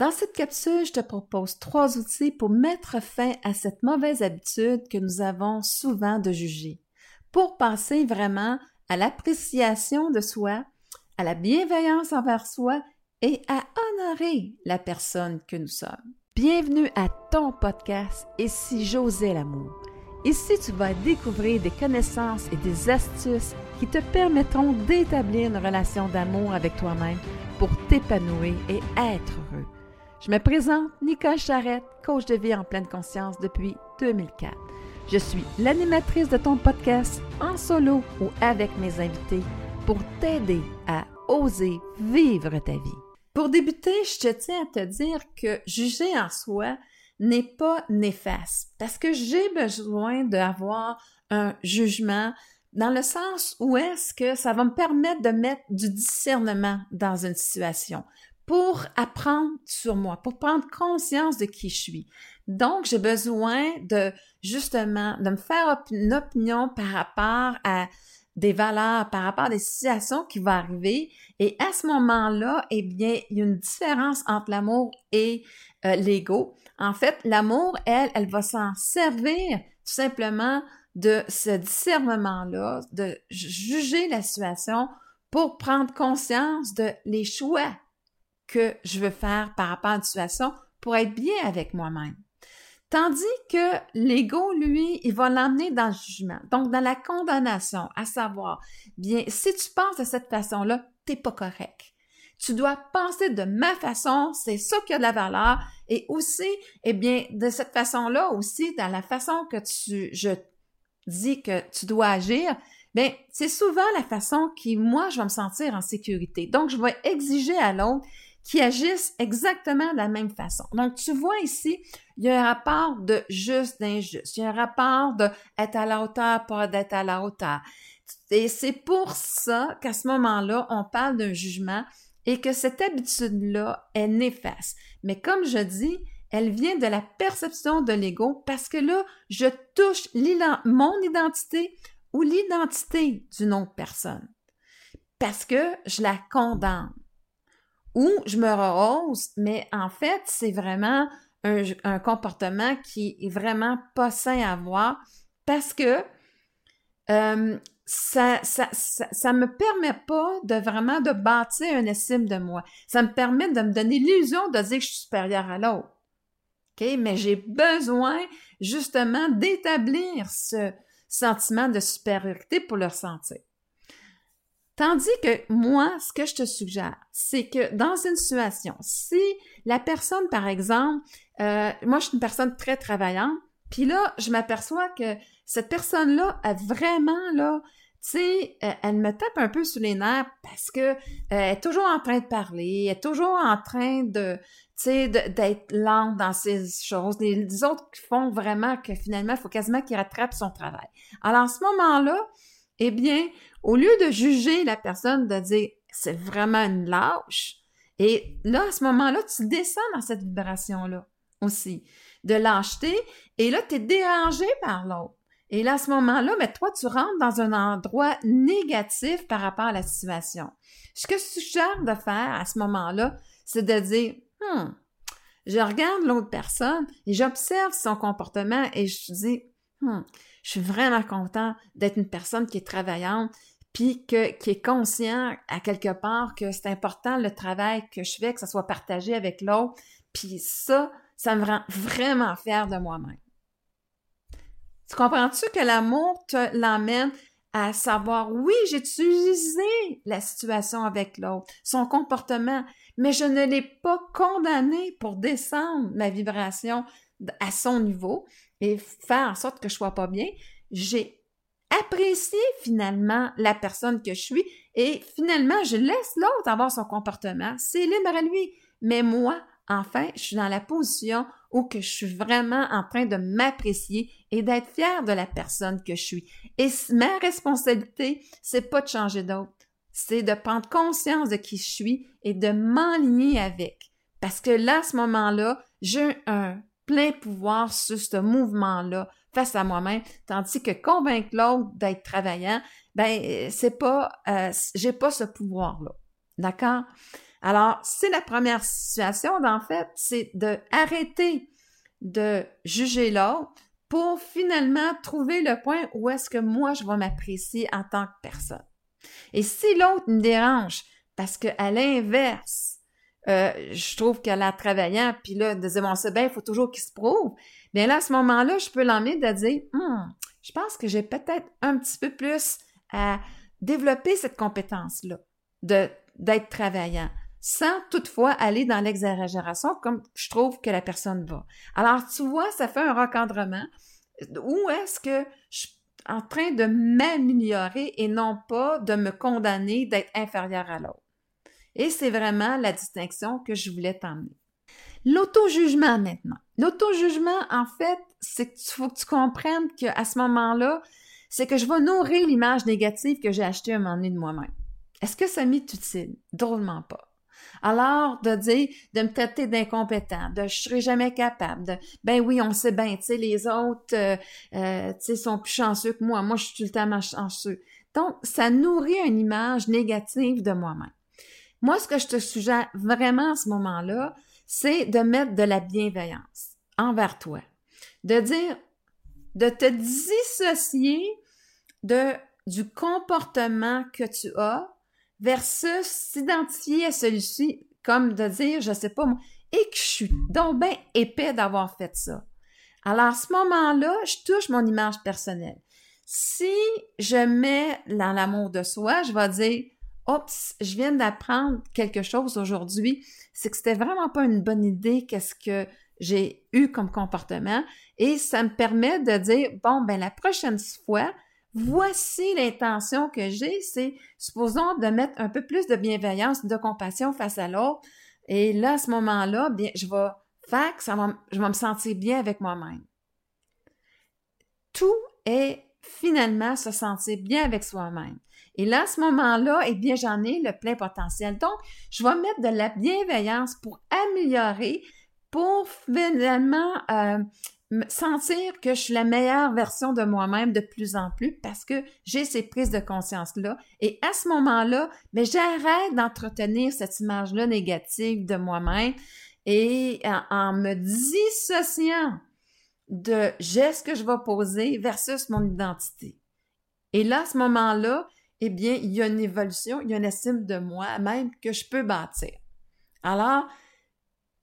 Dans cette capsule, je te propose trois outils pour mettre fin à cette mauvaise habitude que nous avons souvent de juger, pour passer vraiment à l'appréciation de soi, à la bienveillance envers soi et à honorer la personne que nous sommes. Bienvenue à ton podcast Ici j'osais l'amour. Ici tu vas découvrir des connaissances et des astuces qui te permettront d'établir une relation d'amour avec toi-même pour t'épanouir et être heureux. Je me présente Nicole Charrette, coach de vie en pleine conscience depuis 2004. Je suis l'animatrice de ton podcast en solo ou avec mes invités pour t'aider à oser vivre ta vie. Pour débuter, je tiens à te dire que juger en soi n'est pas néfaste parce que j'ai besoin d'avoir un jugement dans le sens où est-ce que ça va me permettre de mettre du discernement dans une situation pour apprendre sur moi, pour prendre conscience de qui je suis. Donc, j'ai besoin de justement de me faire une opinion par rapport à des valeurs, par rapport à des situations qui vont arriver. Et à ce moment-là, eh bien, il y a une différence entre l'amour et euh, l'ego. En fait, l'amour, elle, elle va s'en servir tout simplement de ce discernement-là, de juger la situation pour prendre conscience de les choix que je veux faire par rapport à une situation pour être bien avec moi-même. Tandis que l'ego, lui, il va l'emmener dans le jugement, donc dans la condamnation, à savoir, bien, si tu penses de cette façon-là, t'es pas correct. Tu dois penser de ma façon, c'est ça qui a de la valeur, et aussi, eh bien, de cette façon-là aussi, dans la façon que tu, je dis que tu dois agir, bien, c'est souvent la façon qui, moi, je vais me sentir en sécurité. Donc, je vais exiger à l'autre qui agissent exactement de la même façon. Donc, tu vois ici, il y a un rapport de juste d'injuste. Il y a un rapport de être à la hauteur, pas d'être à la hauteur. Et c'est pour ça qu'à ce moment-là, on parle d'un jugement et que cette habitude-là est néfaste. Mais comme je dis, elle vient de la perception de l'ego parce que là, je touche mon identité ou l'identité d'une autre personne. Parce que je la condamne ou je me rehausse, mais en fait, c'est vraiment un, comportement qui est vraiment pas sain à avoir parce que euh, ça, ça, ça, me permet pas de vraiment de bâtir un estime de moi. Ça me permet de me donner l'illusion de dire que je suis supérieure à l'autre. OK? Mais j'ai besoin justement d'établir ce sentiment de supériorité pour le ressentir. Tandis que moi, ce que je te suggère, c'est que dans une situation, si la personne, par exemple, euh, moi, je suis une personne très travaillante, puis là, je m'aperçois que cette personne-là a vraiment, là, tu sais, euh, elle me tape un peu sur les nerfs parce que euh, elle est toujours en train de parler, elle est toujours en train de, tu sais, d'être lente dans ces choses. Les, autres qui font vraiment que finalement, il faut quasiment qu'il rattrape son travail. Alors, à ce moment-là, eh bien, au lieu de juger la personne, de dire c'est vraiment une lâche, et là, à ce moment-là, tu descends dans cette vibration-là aussi, de lâcheté, et là, tu es dérangé par l'autre. Et là, à ce moment-là, mais toi, tu rentres dans un endroit négatif par rapport à la situation. Ce que je suggère de faire à ce moment-là, c'est de dire, hmm, je regarde l'autre personne et j'observe son comportement et je dis, hmm, je suis vraiment content d'être une personne qui est travaillante, puis que, qui est conscient à quelque part que c'est important le travail que je fais, que ça soit partagé avec l'autre. Puis ça, ça me rend vraiment fière de moi-même. Tu comprends-tu que l'amour te l'emmène à savoir, oui, j'ai utilisé la situation avec l'autre, son comportement, mais je ne l'ai pas condamné pour descendre ma vibration à son niveau et faire en sorte que je sois pas bien. J'ai apprécié finalement la personne que je suis et finalement, je laisse l'autre avoir son comportement. C'est libre à lui. Mais moi, enfin, je suis dans la position où que je suis vraiment en train de m'apprécier et d'être fière de la personne que je suis. Et ma responsabilité, c'est pas de changer d'autre. C'est de prendre conscience de qui je suis et de m'enligner avec. Parce que là, à ce moment-là, j'ai un plein pouvoir sur ce mouvement-là face à moi-même, tandis que convaincre l'autre d'être travaillant, ben c'est pas, euh, j'ai pas ce pouvoir-là, d'accord? Alors, c'est la première situation, en fait, c'est de arrêter de juger l'autre pour finalement trouver le point où est-ce que moi je vais m'apprécier en tant que personne. Et si l'autre me dérange, parce qu'à l'inverse, euh, je trouve qu'elle a travaillant, puis là, de dire, bon, c'est bien, il faut toujours qu'il se prouve. Bien là, à ce moment-là, je peux l'emmener de dire, hum, je pense que j'ai peut-être un petit peu plus à développer cette compétence-là de, d'être travaillant, sans toutefois aller dans l'exagération comme je trouve que la personne va. Alors, tu vois, ça fait un recadrement. Où est-ce que je suis en train de m'améliorer et non pas de me condamner d'être inférieur à l'autre? Et c'est vraiment la distinction que je voulais t'emmener. L'auto-jugement maintenant. L'auto-jugement, en fait, c'est qu'il faut que tu comprennes qu'à ce moment-là, c'est que je vais nourrir l'image négative que j'ai achetée à un moment donné de moi-même. Est-ce que ça m'est utile? Drôlement pas. Alors, de dire, de me traiter d'incompétent, de je serai jamais capable, de ben oui, on sait bien, tu sais, les autres, euh, euh, tu sais, sont plus chanceux que moi. Moi, je suis tout le temps chanceux. Donc, ça nourrit une image négative de moi-même. Moi, ce que je te suggère vraiment à ce moment-là, c'est de mettre de la bienveillance envers toi. De dire, de te dissocier du comportement que tu as versus s'identifier à celui-ci comme de dire, je sais pas moi, et que je suis donc bien épais d'avoir fait ça. Alors, à ce moment-là, je touche mon image personnelle. Si je mets dans l'amour de soi, je vais dire, Oups, je viens d'apprendre quelque chose aujourd'hui, c'est que c'était vraiment pas une bonne idée qu'est-ce que j'ai eu comme comportement et ça me permet de dire bon ben la prochaine fois, voici l'intention que j'ai, c'est supposons de mettre un peu plus de bienveillance, de compassion face à l'autre et là à ce moment-là, bien je vais faire que ça va, je vais me sentir bien avec moi-même. Tout est finalement se sentir bien avec soi-même. Et là, à ce moment-là, eh bien, j'en ai le plein potentiel. Donc, je vais mettre de la bienveillance pour améliorer, pour finalement euh, sentir que je suis la meilleure version de moi-même de plus en plus parce que j'ai ces prises de conscience-là. Et à ce moment-là, mais j'arrête d'entretenir cette image-là négative de moi-même et en me dissociant de gestes que je vais poser versus mon identité. Et là, à ce moment-là, eh bien, il y a une évolution, il y a une estime de moi-même que je peux bâtir. Alors,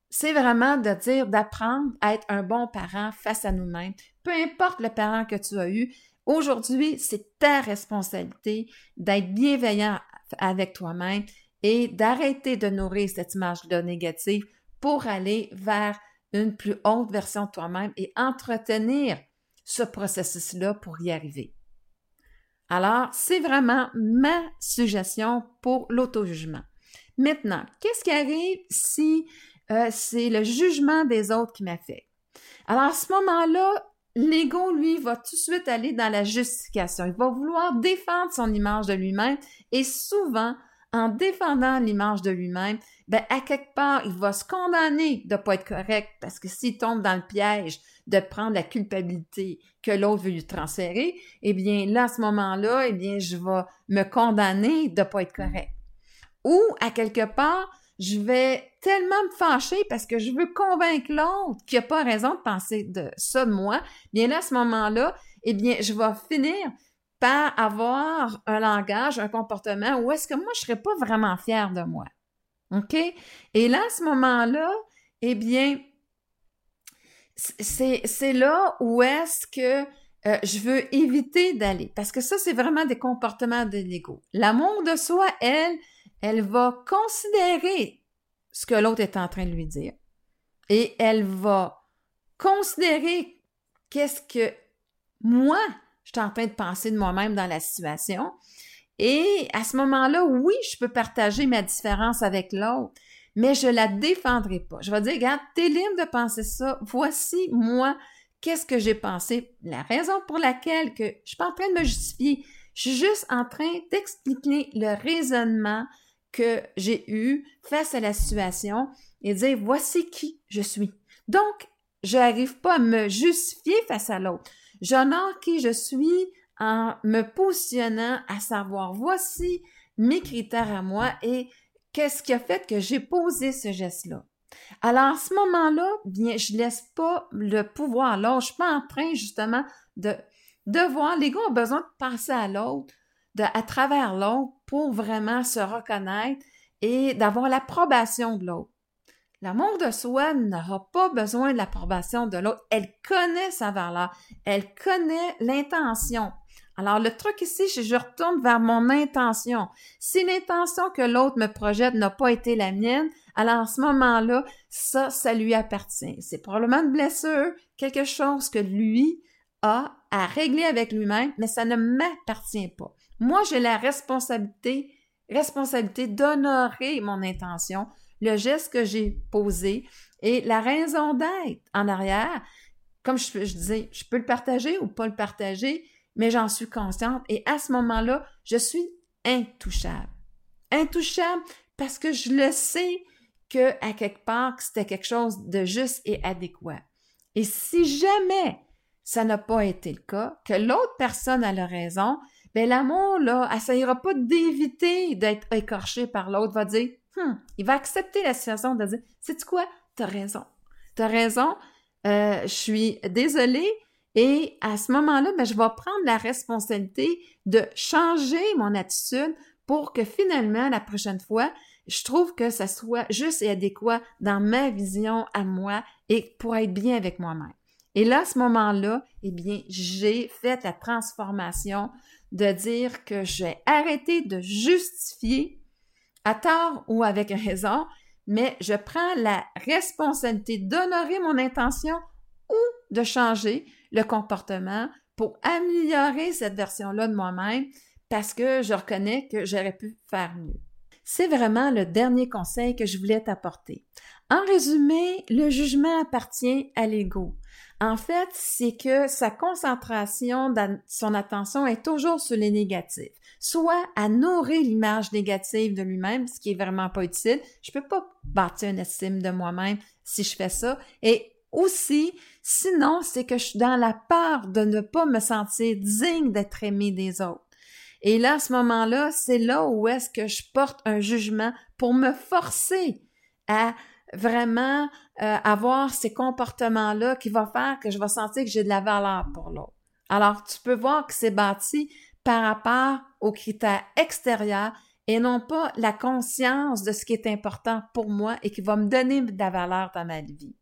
c'est vraiment de dire, d'apprendre à être un bon parent face à nous-mêmes. Peu importe le parent que tu as eu, aujourd'hui, c'est ta responsabilité d'être bienveillant avec toi-même et d'arrêter de nourrir cette image-là négative pour aller vers une plus haute version de toi-même et entretenir ce processus-là pour y arriver. Alors, c'est vraiment ma suggestion pour l'auto-jugement. Maintenant, qu'est-ce qui arrive si euh, c'est le jugement des autres qui m'affecte? Alors, à ce moment-là, l'ego, lui, va tout de suite aller dans la justification. Il va vouloir défendre son image de lui-même et souvent, en défendant l'image de lui-même, ben, à quelque part, il va se condamner de ne pas être correct parce que s'il tombe dans le piège de prendre la culpabilité que l'autre veut lui transférer, eh bien, là, à ce moment-là, eh bien, je vais me condamner de ne pas être correct. Ou, à quelque part, je vais tellement me fâcher parce que je veux convaincre l'autre qui n'a pas raison de penser de ça de moi. Bien là, à ce moment-là, eh bien, je vais finir par avoir un langage, un comportement où est-ce que moi, je ne serais pas vraiment fière de moi. OK? Et là, à ce moment-là, eh bien, c'est là où est-ce que euh, je veux éviter d'aller. Parce que ça, c'est vraiment des comportements de l'ego. L'amour de soi, elle, elle va considérer ce que l'autre est en train de lui dire. Et elle va considérer qu'est-ce que moi, je suis en train de penser de moi-même dans la situation. Et à ce moment-là, oui, je peux partager ma différence avec l'autre, mais je la défendrai pas. Je vais dire, regarde, t'es libre de penser ça. Voici, moi, qu'est-ce que j'ai pensé. La raison pour laquelle que je suis pas en train de me justifier. Je suis juste en train d'expliquer le raisonnement que j'ai eu face à la situation et dire, voici qui je suis. Donc, je n'arrive pas à me justifier face à l'autre. J'honore qui je suis en me positionnant à savoir voici mes critères à moi et qu'est-ce qui a fait que j'ai posé ce geste-là? Alors, à ce moment-là, bien, je laisse pas le pouvoir là. Je suis pas en train, justement, de, de voir. Les gars ont besoin de passer à l'autre, de, à travers l'autre, pour vraiment se reconnaître et d'avoir l'approbation de l'autre. L'amour de soi n'aura pas besoin de l'approbation de l'autre. Elle connaît sa valeur. Elle connaît l'intention. Alors, le truc ici, je retourne vers mon intention. Si l'intention que l'autre me projette n'a pas été la mienne, alors à ce moment-là, ça, ça lui appartient. C'est probablement une blessure, quelque chose que lui a à régler avec lui-même, mais ça ne m'appartient pas. Moi, j'ai la responsabilité, responsabilité d'honorer mon intention, le geste que j'ai posé et la raison d'être en arrière. Comme je, je disais, je peux le partager ou pas le partager, mais j'en suis consciente et à ce moment-là, je suis intouchable. Intouchable parce que je le sais que à quelque part c'était quelque chose de juste et adéquat. Et si jamais ça n'a pas été le cas, que l'autre personne a la raison, ben l'amour là, essayera pas d'éviter d'être écorché par l'autre, va dire, hum, il va accepter la situation de dire, c'est quoi, t'as raison, t'as raison, euh, je suis désolée, et à ce moment-là, ben, je vais prendre la responsabilité de changer mon attitude pour que finalement, la prochaine fois, je trouve que ça soit juste et adéquat dans ma vision à moi et pour être bien avec moi-même. Et là, à ce moment-là, eh bien, j'ai fait la transformation de dire que j'ai arrêté de justifier à tort ou avec raison, mais je prends la responsabilité d'honorer mon intention ou de changer le comportement pour améliorer cette version-là de moi-même parce que je reconnais que j'aurais pu faire mieux. C'est vraiment le dernier conseil que je voulais t'apporter. En résumé, le jugement appartient à l'ego. En fait, c'est que sa concentration, son attention est toujours sur les négatifs, soit à nourrir l'image négative de lui-même, ce qui est vraiment pas utile. Je peux pas bâtir une estime de moi-même si je fais ça. Et aussi, sinon, c'est que je suis dans la peur de ne pas me sentir digne d'être aimé des autres. Et là, à ce moment-là, c'est là où est-ce que je porte un jugement pour me forcer à vraiment euh, avoir ces comportements-là qui vont faire que je vais sentir que j'ai de la valeur pour l'autre. Alors, tu peux voir que c'est bâti par rapport aux critères extérieurs et non pas la conscience de ce qui est important pour moi et qui va me donner de la valeur dans ma vie.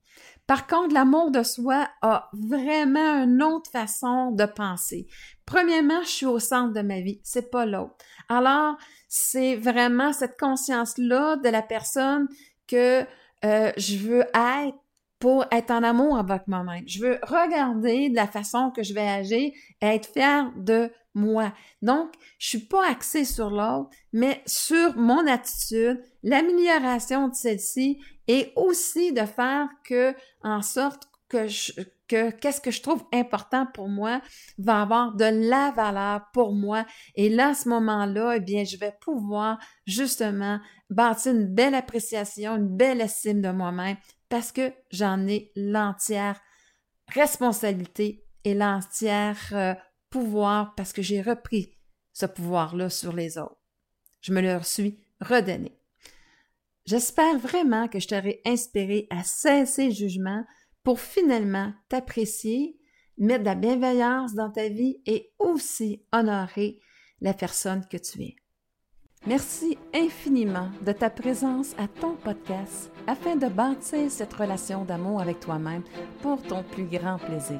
Par contre, l'amour de soi a vraiment une autre façon de penser. Premièrement, je suis au centre de ma vie, c'est pas l'autre. Alors, c'est vraiment cette conscience-là de la personne que euh, je veux être pour être en amour avec moi-même. Je veux regarder de la façon que je vais agir et être fière de moi. Donc, je suis pas axée sur l'autre, mais sur mon attitude, l'amélioration de celle-ci et aussi de faire que, en sorte que que qu'est-ce que je trouve important pour moi va avoir de la valeur pour moi. Et là, à ce moment-là, eh bien, je vais pouvoir justement bâtir une belle appréciation, une belle estime de moi-même parce que j'en ai l'entière responsabilité et l'entière euh, parce que j'ai repris ce pouvoir-là sur les autres. Je me le suis redonné. J'espère vraiment que je t'aurai inspiré à cesser le jugement pour finalement t'apprécier, mettre de la bienveillance dans ta vie et aussi honorer la personne que tu es. Merci infiniment de ta présence à ton podcast afin de bâtir cette relation d'amour avec toi-même pour ton plus grand plaisir.